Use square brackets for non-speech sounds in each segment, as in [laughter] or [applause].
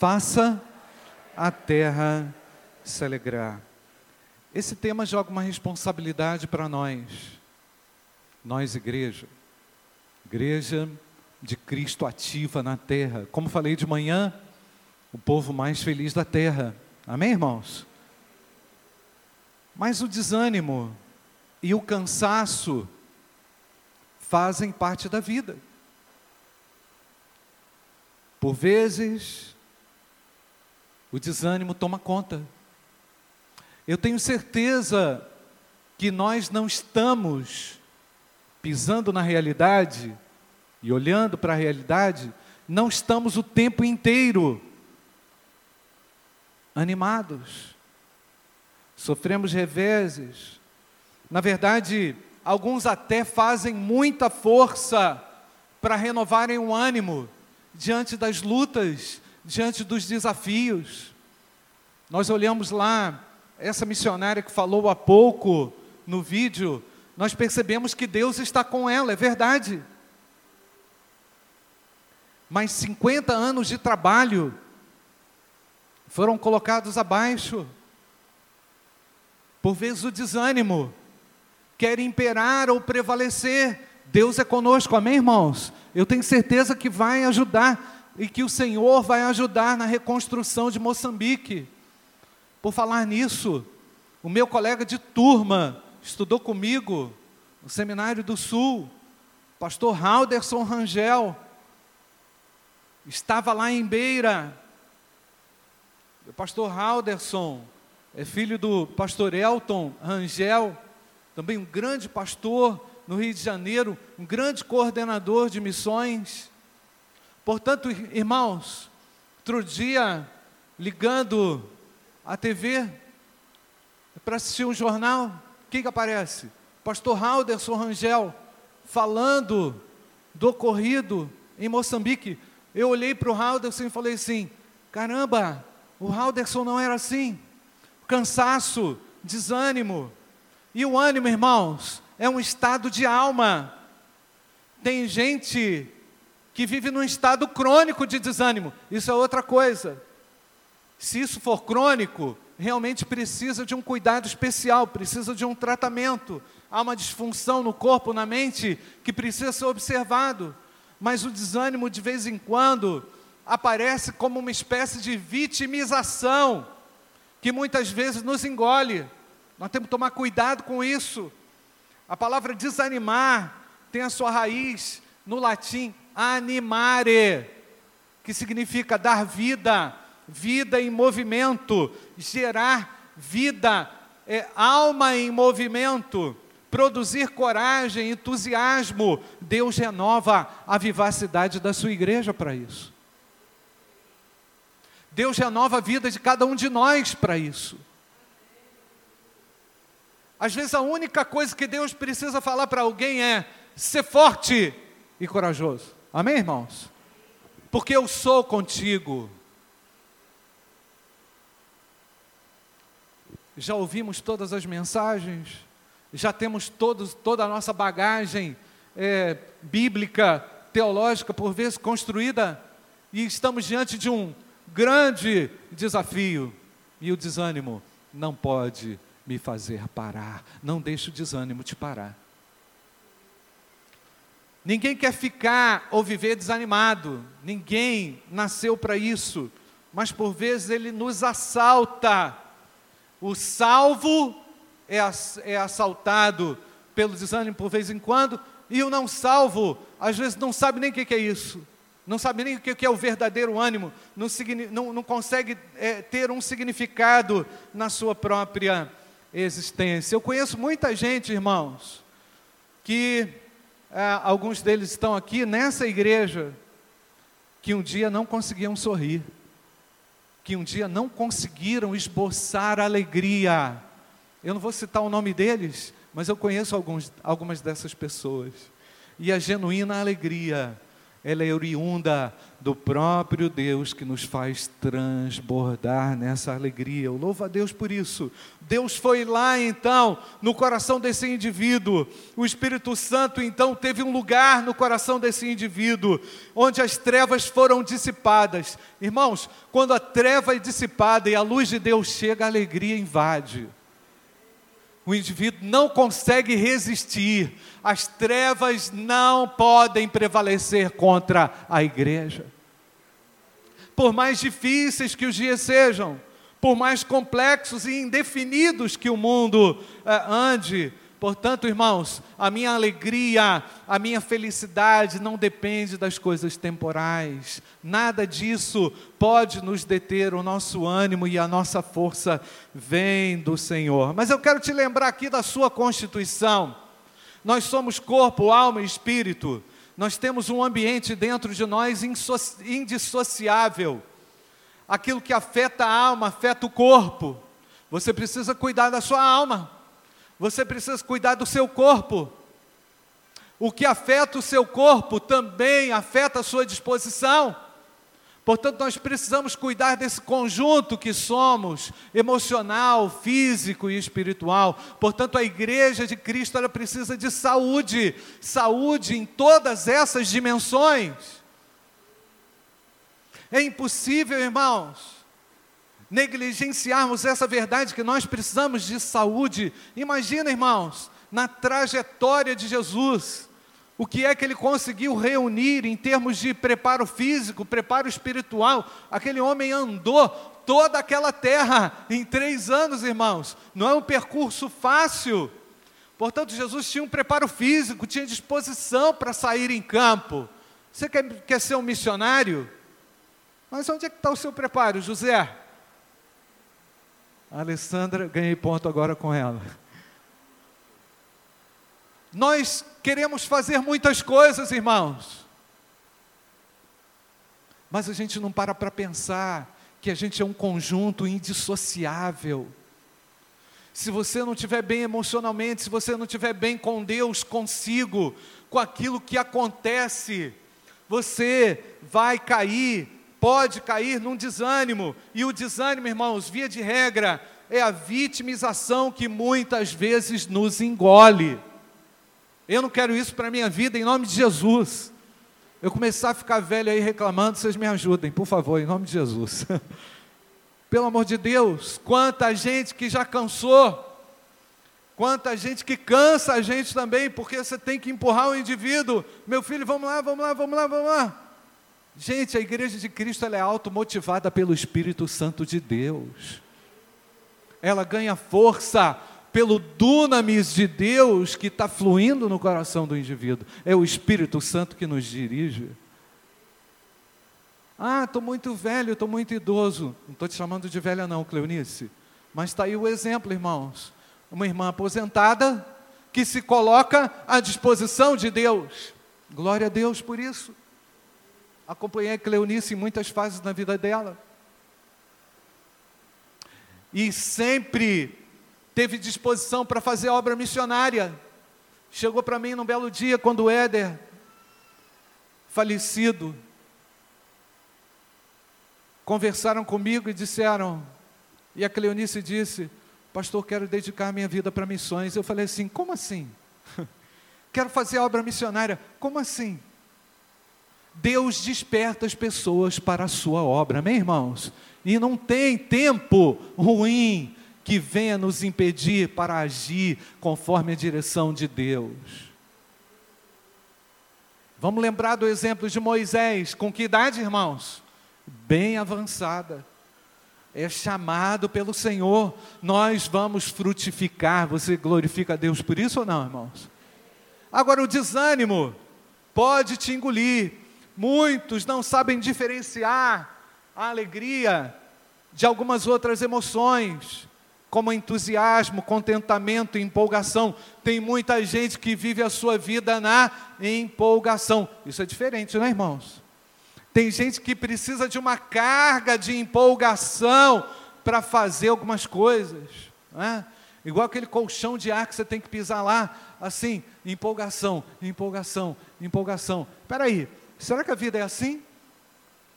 faça a terra se alegrar. Esse tema joga uma responsabilidade para nós, nós, igreja, igreja de Cristo ativa na terra. Como falei de manhã, o povo mais feliz da terra. Amém, irmãos? Mas o desânimo e o cansaço fazem parte da vida. Por vezes, o desânimo toma conta. Eu tenho certeza que nós não estamos pisando na realidade e olhando para a realidade, não estamos o tempo inteiro animados. Sofremos reveses. Na verdade, alguns até fazem muita força para renovarem o ânimo diante das lutas, diante dos desafios. Nós olhamos lá, essa missionária que falou há pouco no vídeo, nós percebemos que Deus está com ela, é verdade. Mas 50 anos de trabalho foram colocados abaixo. Por vezes o desânimo quer imperar ou prevalecer. Deus é conosco, amém, irmãos? Eu tenho certeza que vai ajudar e que o Senhor vai ajudar na reconstrução de Moçambique. Por falar nisso, o meu colega de turma estudou comigo no Seminário do Sul, pastor Halderson Rangel, estava lá em Beira. O pastor Halderson é filho do pastor Elton Rangel, também um grande pastor no Rio de Janeiro, um grande coordenador de missões. Portanto, irmãos, outro dia, ligando a TV para assistir um jornal, o que, que aparece? Pastor Halderson Rangel falando do ocorrido em Moçambique. Eu olhei para o Halderson e falei assim: caramba, o Halderson não era assim. Cansaço, desânimo, e o ânimo, irmãos, é um estado de alma. Tem gente que vive num estado crônico de desânimo, isso é outra coisa. Se isso for crônico, realmente precisa de um cuidado especial, precisa de um tratamento. Há uma disfunção no corpo, na mente, que precisa ser observado. Mas o desânimo, de vez em quando, aparece como uma espécie de vitimização, que muitas vezes nos engole. Nós temos que tomar cuidado com isso. A palavra desanimar tem a sua raiz no latim animare, que significa dar vida, vida em movimento, gerar vida, é, alma em movimento, produzir coragem, entusiasmo. Deus renova a vivacidade da sua igreja para isso. Deus renova a vida de cada um de nós para isso. Às vezes a única coisa que Deus precisa falar para alguém é: ser forte e corajoso. Amém, irmãos? Porque eu sou contigo. Já ouvimos todas as mensagens, já temos todos, toda a nossa bagagem é, bíblica, teológica, por vezes construída, e estamos diante de um grande desafio, e o desânimo não pode me fazer parar. Não deixe o desânimo te parar. Ninguém quer ficar ou viver desanimado. Ninguém nasceu para isso. Mas por vezes ele nos assalta. O salvo é, é assaltado pelo desânimo por vez em quando, e o não salvo, às vezes, não sabe nem o que é isso não sabe nem o que é o verdadeiro ânimo, não, não, não consegue é, ter um significado na sua própria existência. Eu conheço muita gente, irmãos, que é, alguns deles estão aqui nessa igreja, que um dia não conseguiam sorrir, que um dia não conseguiram esboçar alegria. Eu não vou citar o nome deles, mas eu conheço alguns, algumas dessas pessoas. E a genuína alegria ela é oriunda do próprio Deus que nos faz transbordar nessa alegria. Eu louvo a Deus por isso. Deus foi lá então, no coração desse indivíduo. O Espírito Santo então teve um lugar no coração desse indivíduo, onde as trevas foram dissipadas. Irmãos, quando a treva é dissipada e a luz de Deus chega, a alegria invade o indivíduo não consegue resistir, as trevas não podem prevalecer contra a igreja. Por mais difíceis que os dias sejam, por mais complexos e indefinidos que o mundo eh, ande, Portanto, irmãos, a minha alegria, a minha felicidade não depende das coisas temporais. Nada disso pode nos deter. O nosso ânimo e a nossa força vem do Senhor. Mas eu quero te lembrar aqui da sua constituição. Nós somos corpo, alma e espírito. Nós temos um ambiente dentro de nós indissociável. Aquilo que afeta a alma, afeta o corpo. Você precisa cuidar da sua alma. Você precisa cuidar do seu corpo. O que afeta o seu corpo também afeta a sua disposição. Portanto, nós precisamos cuidar desse conjunto que somos, emocional, físico e espiritual. Portanto, a igreja de Cristo ela precisa de saúde, saúde em todas essas dimensões. É impossível, irmãos, negligenciarmos essa verdade que nós precisamos de saúde. Imagina, irmãos, na trajetória de Jesus, o que é que ele conseguiu reunir em termos de preparo físico, preparo espiritual. Aquele homem andou toda aquela terra em três anos, irmãos. Não é um percurso fácil. Portanto, Jesus tinha um preparo físico, tinha disposição para sair em campo. Você quer, quer ser um missionário? Mas onde é que está o seu preparo, José? A Alessandra, ganhei ponto agora com ela. Nós queremos fazer muitas coisas, irmãos. Mas a gente não para para pensar que a gente é um conjunto indissociável. Se você não estiver bem emocionalmente, se você não estiver bem com Deus, consigo, com aquilo que acontece, você vai cair pode cair num desânimo, e o desânimo, irmãos, via de regra, é a vitimização que muitas vezes nos engole. Eu não quero isso para a minha vida, em nome de Jesus. Eu começar a ficar velho aí reclamando, vocês me ajudem, por favor, em nome de Jesus. [laughs] Pelo amor de Deus, quanta gente que já cansou, quanta gente que cansa a gente também, porque você tem que empurrar o indivíduo. Meu filho, vamos lá, vamos lá, vamos lá, vamos lá. Gente, a igreja de Cristo ela é automotivada pelo Espírito Santo de Deus. Ela ganha força pelo dunamis de Deus que está fluindo no coração do indivíduo. É o Espírito Santo que nos dirige. Ah, estou muito velho, estou muito idoso. Não estou te chamando de velha, não, Cleonice. Mas está aí o exemplo, irmãos. Uma irmã aposentada que se coloca à disposição de Deus. Glória a Deus por isso. Acompanhei a Cleonice em muitas fases na vida dela. E sempre teve disposição para fazer obra missionária. Chegou para mim num belo dia, quando o Éder, falecido, conversaram comigo e disseram, e a Cleonice disse, pastor, quero dedicar minha vida para missões. Eu falei assim, como assim? [laughs] quero fazer obra missionária, como assim? Deus desperta as pessoas para a sua obra, amém, irmãos? E não tem tempo ruim que venha nos impedir para agir conforme a direção de Deus. Vamos lembrar do exemplo de Moisés, com que idade, irmãos? Bem avançada. É chamado pelo Senhor, nós vamos frutificar. Você glorifica a Deus por isso ou não, irmãos? Agora, o desânimo pode te engolir, Muitos não sabem diferenciar a alegria de algumas outras emoções, como entusiasmo, contentamento empolgação. Tem muita gente que vive a sua vida na empolgação. Isso é diferente, não é, irmãos? Tem gente que precisa de uma carga de empolgação para fazer algumas coisas. Né? Igual aquele colchão de ar que você tem que pisar lá, assim, empolgação, empolgação, empolgação. Espera aí, Será que a vida é assim?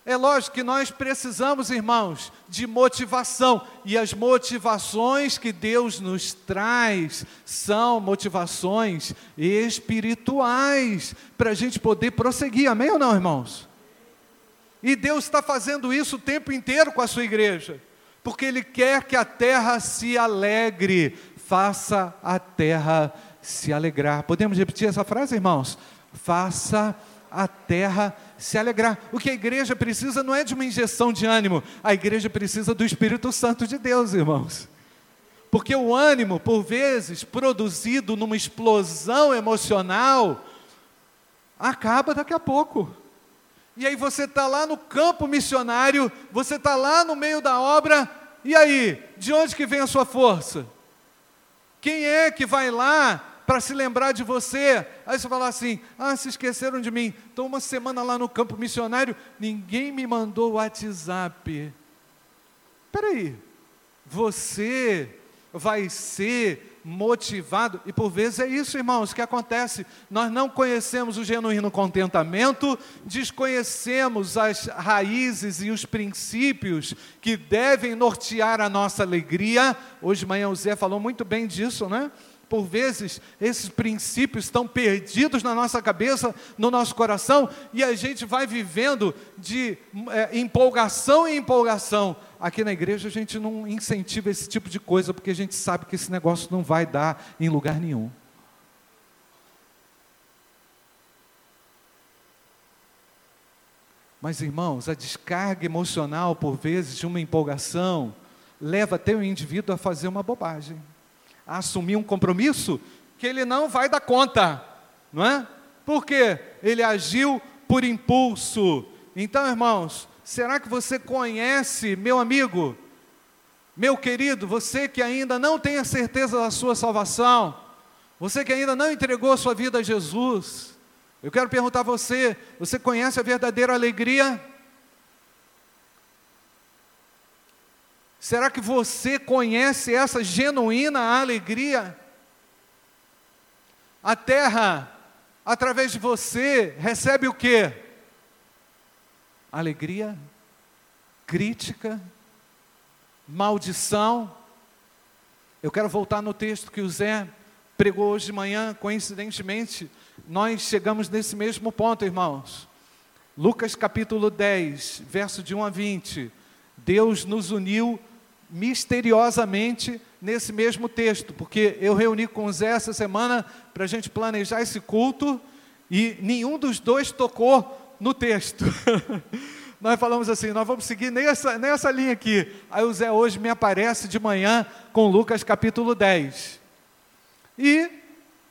É lógico que nós precisamos, irmãos, de motivação, e as motivações que Deus nos traz são motivações espirituais, para a gente poder prosseguir, amém ou não, irmãos? E Deus está fazendo isso o tempo inteiro com a sua igreja, porque Ele quer que a terra se alegre, faça a terra se alegrar. Podemos repetir essa frase, irmãos? Faça a terra se alegrar. O que a igreja precisa não é de uma injeção de ânimo, a igreja precisa do Espírito Santo de Deus, irmãos. Porque o ânimo, por vezes, produzido numa explosão emocional, acaba daqui a pouco. E aí você está lá no campo missionário, você está lá no meio da obra, e aí, de onde que vem a sua força? Quem é que vai lá para se lembrar de você? Aí você fala assim: ah, se esqueceram de mim. Estou uma semana lá no campo missionário, ninguém me mandou WhatsApp. Espera aí, você vai ser motivado, e por vezes é isso, irmãos, que acontece. Nós não conhecemos o genuíno contentamento, desconhecemos as raízes e os princípios que devem nortear a nossa alegria. Hoje manhã o Zé falou muito bem disso, né? Por vezes, esses princípios estão perdidos na nossa cabeça, no nosso coração, e a gente vai vivendo de é, empolgação em empolgação, Aqui na igreja a gente não incentiva esse tipo de coisa, porque a gente sabe que esse negócio não vai dar em lugar nenhum. Mas, irmãos, a descarga emocional, por vezes, de uma empolgação, leva até o indivíduo a fazer uma bobagem, a assumir um compromisso que ele não vai dar conta, não é? Porque ele agiu por impulso. Então, irmãos, Será que você conhece, meu amigo, meu querido, você que ainda não tem a certeza da sua salvação, você que ainda não entregou sua vida a Jesus, eu quero perguntar a você: você conhece a verdadeira alegria? Será que você conhece essa genuína alegria? A terra, através de você, recebe o que? alegria, crítica, maldição. Eu quero voltar no texto que o Zé pregou hoje de manhã, coincidentemente, nós chegamos nesse mesmo ponto, irmãos. Lucas capítulo 10, verso de 1 a 20. Deus nos uniu misteriosamente nesse mesmo texto, porque eu reuni com o Zé essa semana para a gente planejar esse culto e nenhum dos dois tocou no texto. [laughs] nós falamos assim, nós vamos seguir nessa, nessa linha aqui. Aí o Zé hoje me aparece de manhã com Lucas capítulo 10. E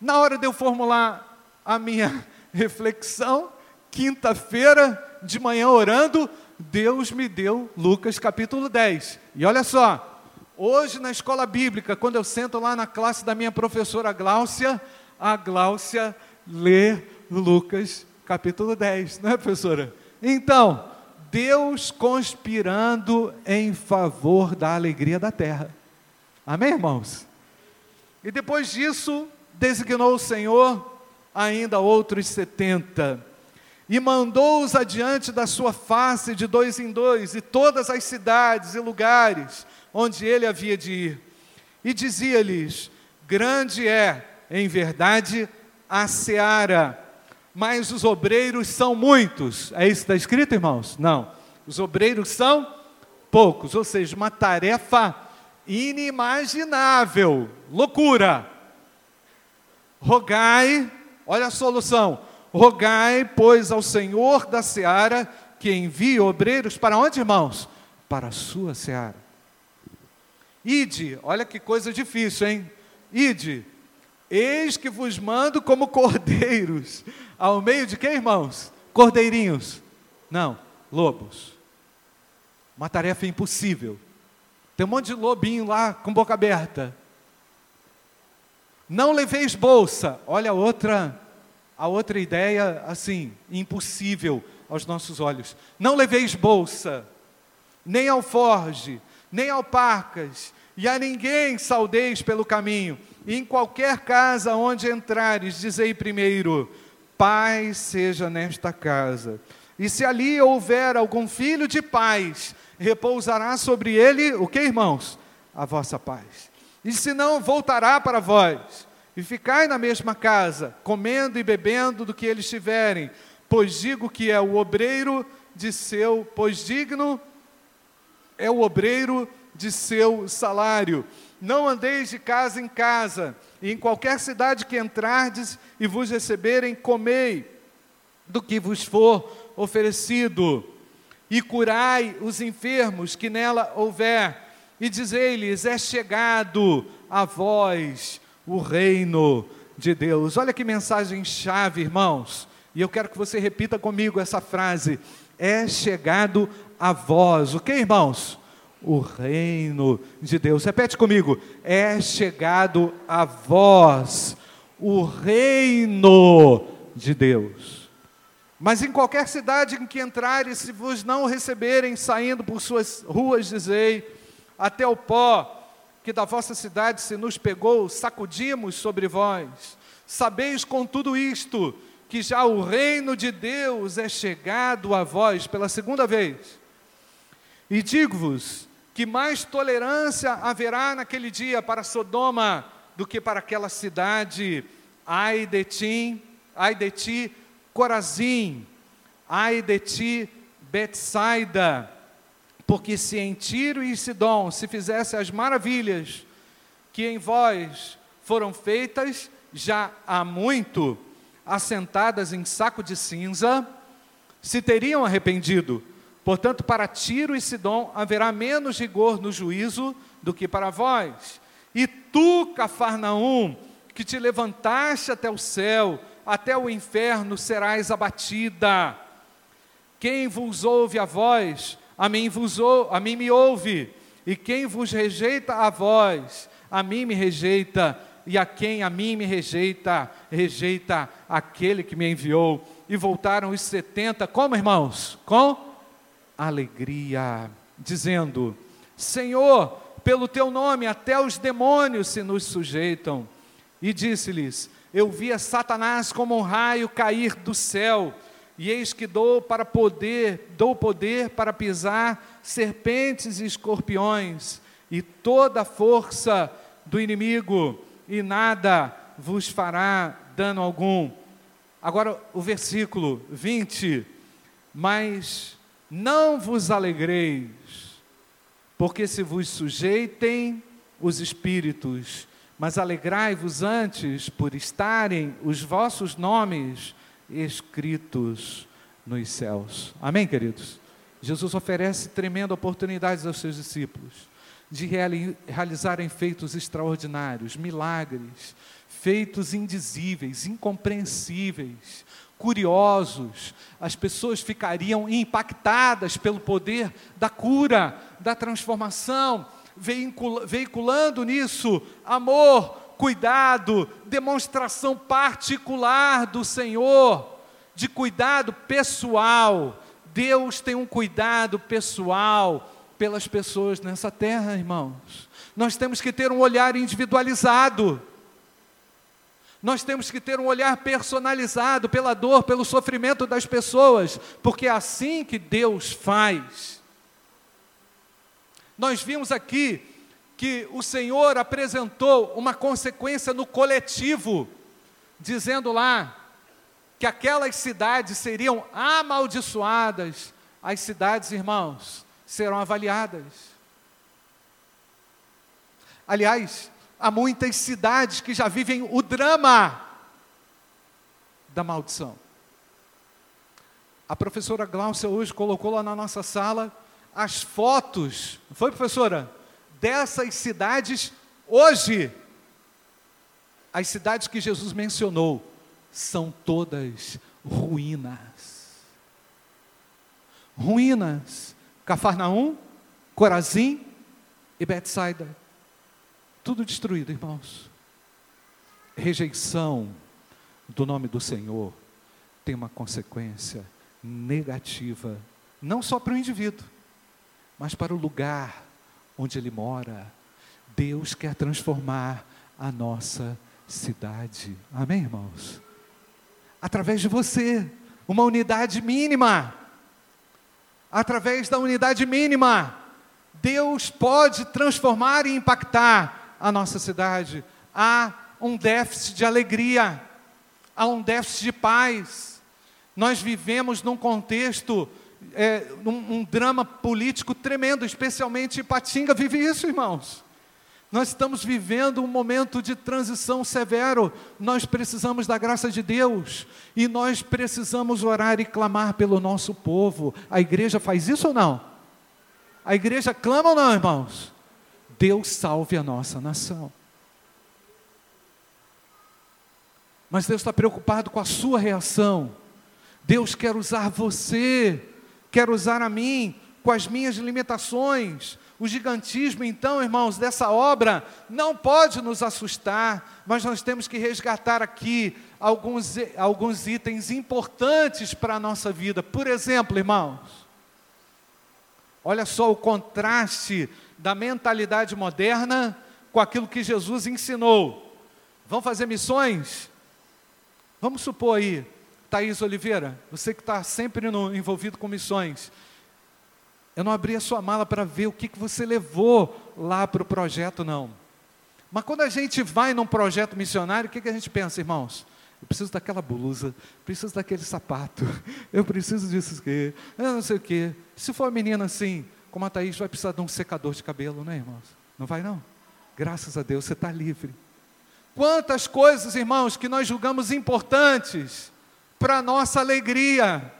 na hora de eu formular a minha [laughs] reflexão, quinta-feira de manhã orando, Deus me deu Lucas capítulo 10. E olha só, hoje na escola bíblica, quando eu sento lá na classe da minha professora Gláucia, a Gláucia lê Lucas capítulo 10, não é, professora? Então, Deus conspirando em favor da alegria da terra. Amém, irmãos? E depois disso, designou o Senhor ainda outros setenta, e mandou-os adiante da sua face de dois em dois, e todas as cidades e lugares onde ele havia de ir. E dizia-lhes: Grande é, em verdade, a seara mas os obreiros são muitos. É isso que está escrito, irmãos? Não. Os obreiros são poucos, ou seja, uma tarefa inimaginável, loucura. Rogai, olha a solução. Rogai, pois, ao Senhor da seara que envie obreiros para onde, irmãos? Para a sua seara. Ide, olha que coisa difícil, hein? Ide, eis que vos mando como cordeiros ao meio de quem, irmãos? Cordeirinhos. Não, lobos. Uma tarefa impossível. Tem um monte de lobinho lá com boca aberta. Não leveis bolsa. Olha outra, a outra ideia assim, impossível aos nossos olhos. Não leveis bolsa, nem alforge, nem alparcas, e a ninguém saudeis pelo caminho. E em qualquer casa onde entrares, dizei primeiro: paz seja nesta casa. E se ali houver algum filho de paz, repousará sobre ele o que, irmãos? A vossa paz. E se não, voltará para vós. E ficai na mesma casa, comendo e bebendo do que eles tiverem, pois digo que é o obreiro de seu, pois digno é o obreiro de seu salário. Não andeis de casa em casa, e em qualquer cidade que entrardes e vos receberem, comei do que vos for oferecido, e curai os enfermos que nela houver, e dizei-lhes: é chegado a vós o reino de Deus. Olha que mensagem chave, irmãos. E eu quero que você repita comigo essa frase: é chegado a vós. O que, irmãos? O reino de Deus. Repete comigo: é chegado a vós o reino de Deus. Mas em qualquer cidade em que entrares, se vos não receberem, saindo por suas ruas, dizei: até o pó que da vossa cidade se nos pegou, sacudimos sobre vós. Sabeis com tudo isto que já o reino de Deus é chegado a vós pela segunda vez. E digo-vos que mais tolerância haverá naquele dia para Sodoma do que para aquela cidade. Ai de ti, ai de ti, Corazim, ai de ti, Betsaida, porque se em Tiro e Sidom se fizesse as maravilhas que em vós foram feitas já há muito, assentadas em saco de cinza, se teriam arrependido. Portanto, para Tiro e Sidom haverá menos rigor no juízo do que para vós. E tu, Cafarnaum, que te levantaste até o céu, até o inferno serás abatida. Quem vos ouve a voz, a mim, vos a mim me ouve. E quem vos rejeita a vós, a mim me rejeita e a quem a mim me rejeita, rejeita aquele que me enviou. E voltaram os setenta, como irmãos? Com alegria, dizendo: Senhor, pelo teu nome até os demônios se nos sujeitam. E disse-lhes: Eu via Satanás como um raio cair do céu, e eis que dou para poder, dou poder para pisar serpentes e escorpiões, e toda a força do inimigo e nada vos fará dano algum. Agora o versículo 20: Mas não vos alegreis, porque se vos sujeitem os espíritos, mas alegrai-vos antes por estarem os vossos nomes escritos nos céus. Amém, queridos? Jesus oferece tremenda oportunidades aos seus discípulos de realizarem feitos extraordinários, milagres, feitos indizíveis, incompreensíveis, curiosos. As pessoas ficariam impactadas pelo poder da cura, da transformação, veiculando nisso amor, cuidado, demonstração particular do Senhor, de cuidado pessoal. Deus tem um cuidado pessoal pelas pessoas nessa terra, irmãos. Nós temos que ter um olhar individualizado. Nós temos que ter um olhar personalizado pela dor, pelo sofrimento das pessoas, porque é assim que Deus faz. Nós vimos aqui que o Senhor apresentou uma consequência no coletivo, dizendo lá que aquelas cidades seriam amaldiçoadas, as cidades, irmãos, serão avaliadas. Aliás, há muitas cidades que já vivem o drama da maldição. A professora Glaucia hoje colocou lá na nossa sala as fotos, foi professora? Dessas cidades hoje. As cidades que Jesus mencionou são todas ruínas. Ruínas Cafarnaum, Corazim e Betsaida. Tudo destruído, irmãos. Rejeição do nome do Senhor tem uma consequência negativa, não só para o indivíduo, mas para o lugar onde ele mora. Deus quer transformar a nossa cidade. Amém, irmãos? através de você, uma unidade mínima. Através da unidade mínima, Deus pode transformar e impactar a nossa cidade. Há um déficit de alegria, há um déficit de paz. Nós vivemos num contexto, é, um, um drama político tremendo, especialmente Patinga vive isso, irmãos. Nós estamos vivendo um momento de transição severo. Nós precisamos da graça de Deus e nós precisamos orar e clamar pelo nosso povo. A igreja faz isso ou não? A igreja clama ou não, irmãos? Deus salve a nossa nação. Mas Deus está preocupado com a sua reação. Deus quer usar você, quer usar a mim, com as minhas limitações, o gigantismo, então, irmãos, dessa obra não pode nos assustar, mas nós temos que resgatar aqui alguns, alguns itens importantes para a nossa vida. Por exemplo, irmãos, olha só o contraste da mentalidade moderna com aquilo que Jesus ensinou. Vamos fazer missões? Vamos supor aí, Thaís Oliveira, você que está sempre no, envolvido com missões. Eu não abri a sua mala para ver o que, que você levou lá para o projeto, não. Mas quando a gente vai num projeto missionário, o que, que a gente pensa, irmãos? Eu preciso daquela blusa, preciso daquele sapato, [laughs] eu preciso disso aqui, eu não sei o quê. Se for uma menina assim, como a Thaís, vai precisar de um secador de cabelo, né, irmãos? Não vai, não? Graças a Deus, você está livre. Quantas coisas, irmãos, que nós julgamos importantes para nossa alegria,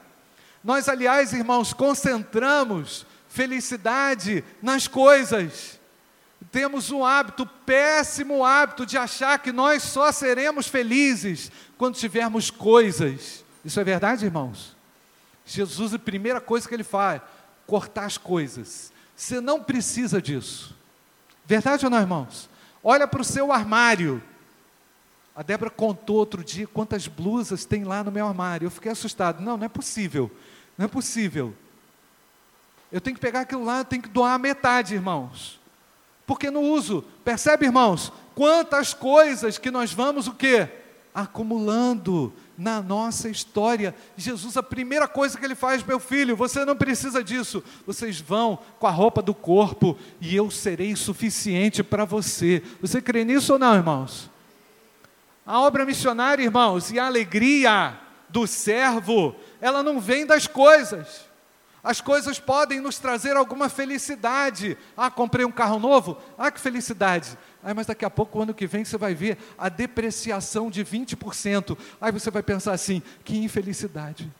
nós, aliás, irmãos, concentramos felicidade nas coisas. Temos um hábito, péssimo hábito, de achar que nós só seremos felizes quando tivermos coisas. Isso é verdade, irmãos? Jesus, a primeira coisa que ele faz, cortar as coisas. Você não precisa disso. Verdade ou não, irmãos? Olha para o seu armário. A Débora contou outro dia quantas blusas tem lá no meu armário. Eu fiquei assustado. Não, não é possível. Não é possível. Eu tenho que pegar aquilo lá, tenho que doar a metade, irmãos. Porque não uso. Percebe, irmãos? Quantas coisas que nós vamos o quê? Acumulando na nossa história. Jesus, a primeira coisa que ele faz, meu filho, você não precisa disso. Vocês vão com a roupa do corpo e eu serei suficiente para você. Você crê nisso ou não, irmãos? A obra missionária, irmãos, e a alegria do servo ela não vem das coisas. As coisas podem nos trazer alguma felicidade. Ah, comprei um carro novo? Ah, que felicidade. Ah, mas daqui a pouco, ano que vem, você vai ver a depreciação de 20%. Aí você vai pensar assim: que infelicidade.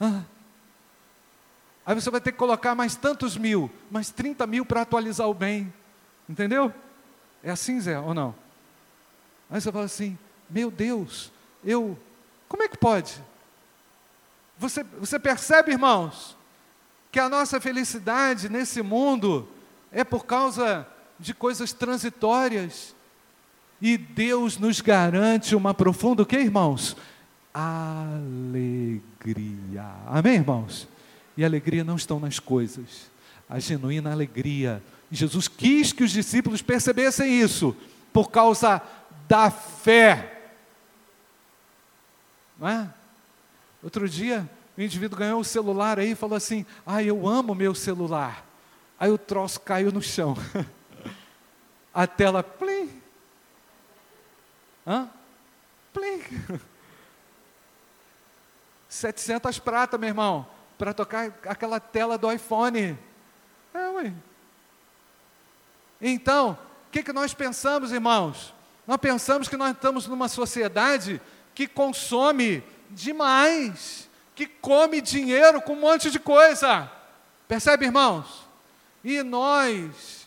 Ah. Aí você vai ter que colocar mais tantos mil, mais 30 mil para atualizar o bem. Entendeu? É assim, Zé, ou não? Aí você fala assim: meu Deus, eu. Como é que pode? Você, você percebe, irmãos, que a nossa felicidade nesse mundo é por causa de coisas transitórias. E Deus nos garante uma profunda, o que, irmãos? Alegria. Amém, irmãos? E alegria não estão nas coisas. A genuína alegria. Jesus quis que os discípulos percebessem isso, por causa da fé. Não é? Outro dia, o indivíduo ganhou o celular aí e falou assim: Ah, eu amo meu celular. Aí o troço caiu no chão. [laughs] A tela, plim. Hã? Plim. [laughs] 700 prata, meu irmão, para tocar aquela tela do iPhone. É, ué. Então, o que, que nós pensamos, irmãos? Nós pensamos que nós estamos numa sociedade que consome demais, que come dinheiro com um monte de coisa. Percebe, irmãos? E nós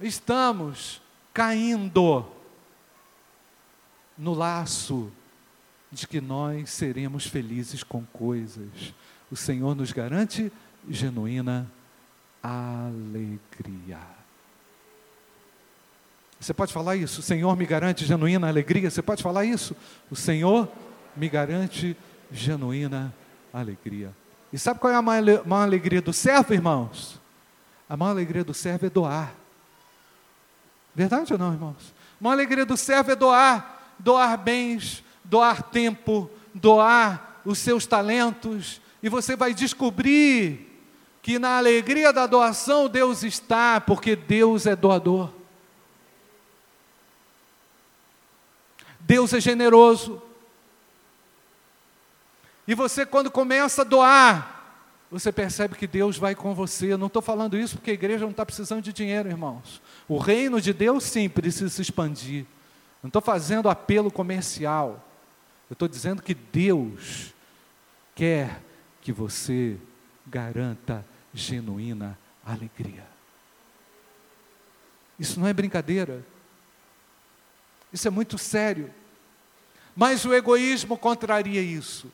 estamos caindo no laço de que nós seremos felizes com coisas. O Senhor nos garante genuína alegria. Você pode falar isso? O Senhor me garante genuína alegria. Você pode falar isso? O Senhor me garante genuína alegria. E sabe qual é a maior alegria do servo, irmãos? A maior alegria do servo é doar. Verdade ou não, irmãos? A maior alegria do servo é doar, doar bens, doar tempo, doar os seus talentos, e você vai descobrir que na alegria da doação Deus está, porque Deus é doador. Deus é generoso. E você, quando começa a doar, você percebe que Deus vai com você. Eu não estou falando isso porque a igreja não está precisando de dinheiro, irmãos. O reino de Deus, sim, precisa se expandir. Não estou fazendo apelo comercial. Eu estou dizendo que Deus quer que você garanta genuína alegria. Isso não é brincadeira. Isso é muito sério. Mas o egoísmo contraria isso.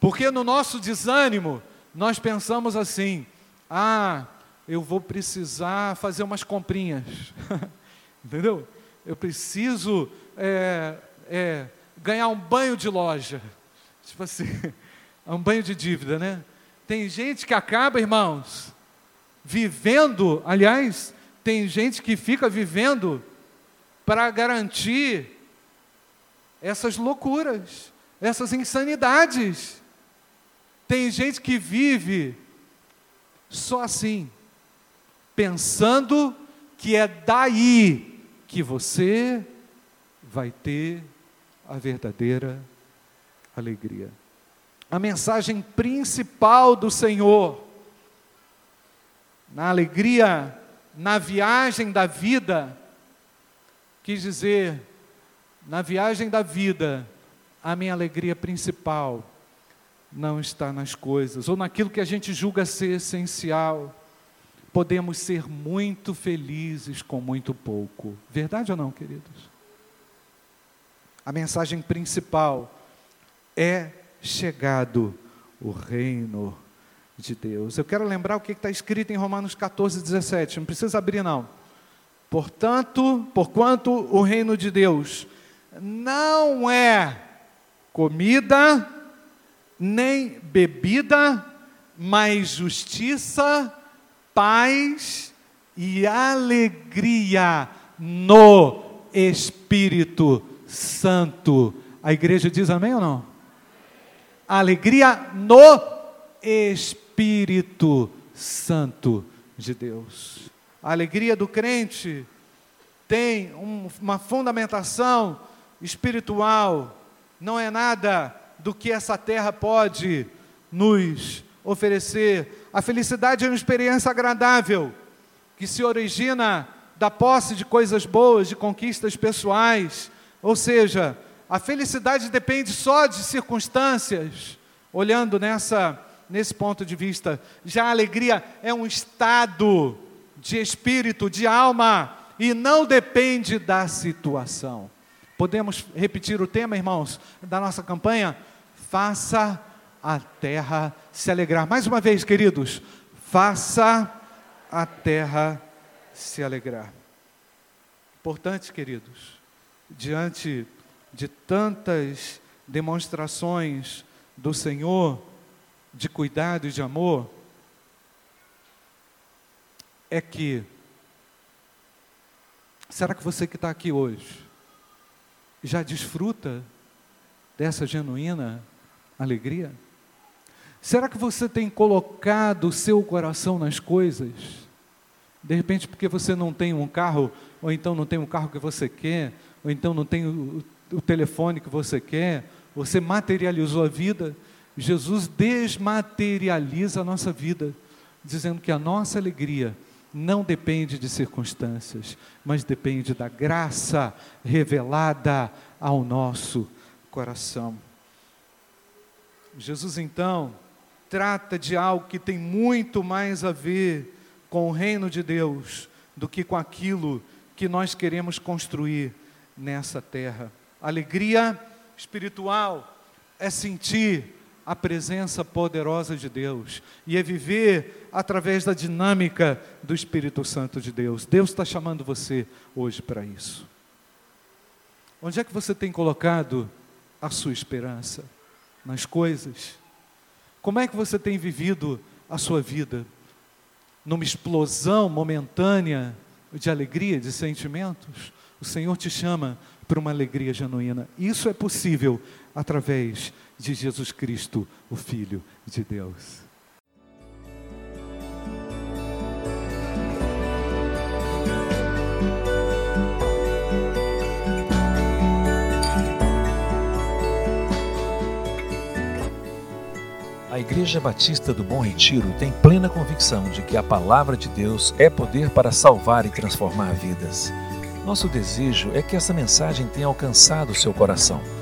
Porque no nosso desânimo, nós pensamos assim: ah, eu vou precisar fazer umas comprinhas. [laughs] Entendeu? Eu preciso é, é, ganhar um banho de loja. [laughs] Tipo assim, [laughs] um banho de dívida, né? Tem gente que acaba, irmãos, vivendo, aliás, tem gente que fica vivendo para garantir essas loucuras, essas insanidades. Tem gente que vive só assim, pensando que é daí que você vai ter a verdadeira alegria. A mensagem principal do Senhor, na alegria, na viagem da vida, quis dizer, na viagem da vida, a minha alegria principal não está nas coisas, ou naquilo que a gente julga ser essencial. Podemos ser muito felizes com muito pouco. Verdade ou não, queridos? A mensagem principal é chegado o reino de Deus. Eu quero lembrar o que está escrito em Romanos 14, 17. Não precisa abrir, não. Portanto, porquanto o reino de Deus não é comida, nem bebida, mas justiça, paz e alegria no Espírito Santo. A igreja diz amém ou não? Alegria no Espírito Santo de Deus. A alegria do crente tem um, uma fundamentação espiritual, não é nada do que essa terra pode nos oferecer. A felicidade é uma experiência agradável, que se origina da posse de coisas boas, de conquistas pessoais. Ou seja, a felicidade depende só de circunstâncias. Olhando nessa, nesse ponto de vista, já a alegria é um estado de espírito, de alma, e não depende da situação. Podemos repetir o tema, irmãos, da nossa campanha? faça a terra se alegrar. Mais uma vez, queridos, faça a terra se alegrar. Importante, queridos, diante de tantas demonstrações do Senhor de cuidado e de amor, é que, será que você que está aqui hoje já desfruta dessa genuína alegria? Será que você tem colocado o seu coração nas coisas? De repente, porque você não tem um carro, ou então não tem um carro que você quer, ou então não tem o, o telefone que você quer, você materializou a vida. Jesus desmaterializa a nossa vida, dizendo que a nossa alegria não depende de circunstâncias, mas depende da graça revelada ao nosso coração. Jesus então trata de algo que tem muito mais a ver com o reino de Deus do que com aquilo que nós queremos construir nessa terra. Alegria espiritual é sentir a presença poderosa de Deus e é viver através da dinâmica do Espírito Santo de Deus. Deus está chamando você hoje para isso. Onde é que você tem colocado a sua esperança? nas coisas? Como é que você tem vivido a sua vida? Numa explosão momentânea de alegria, de sentimentos? O Senhor te chama para uma alegria genuína. Isso é possível através de Jesus Cristo, o Filho de Deus. A Igreja Batista do Bom Retiro tem plena convicção de que a palavra de Deus é poder para salvar e transformar vidas. Nosso desejo é que essa mensagem tenha alcançado seu coração.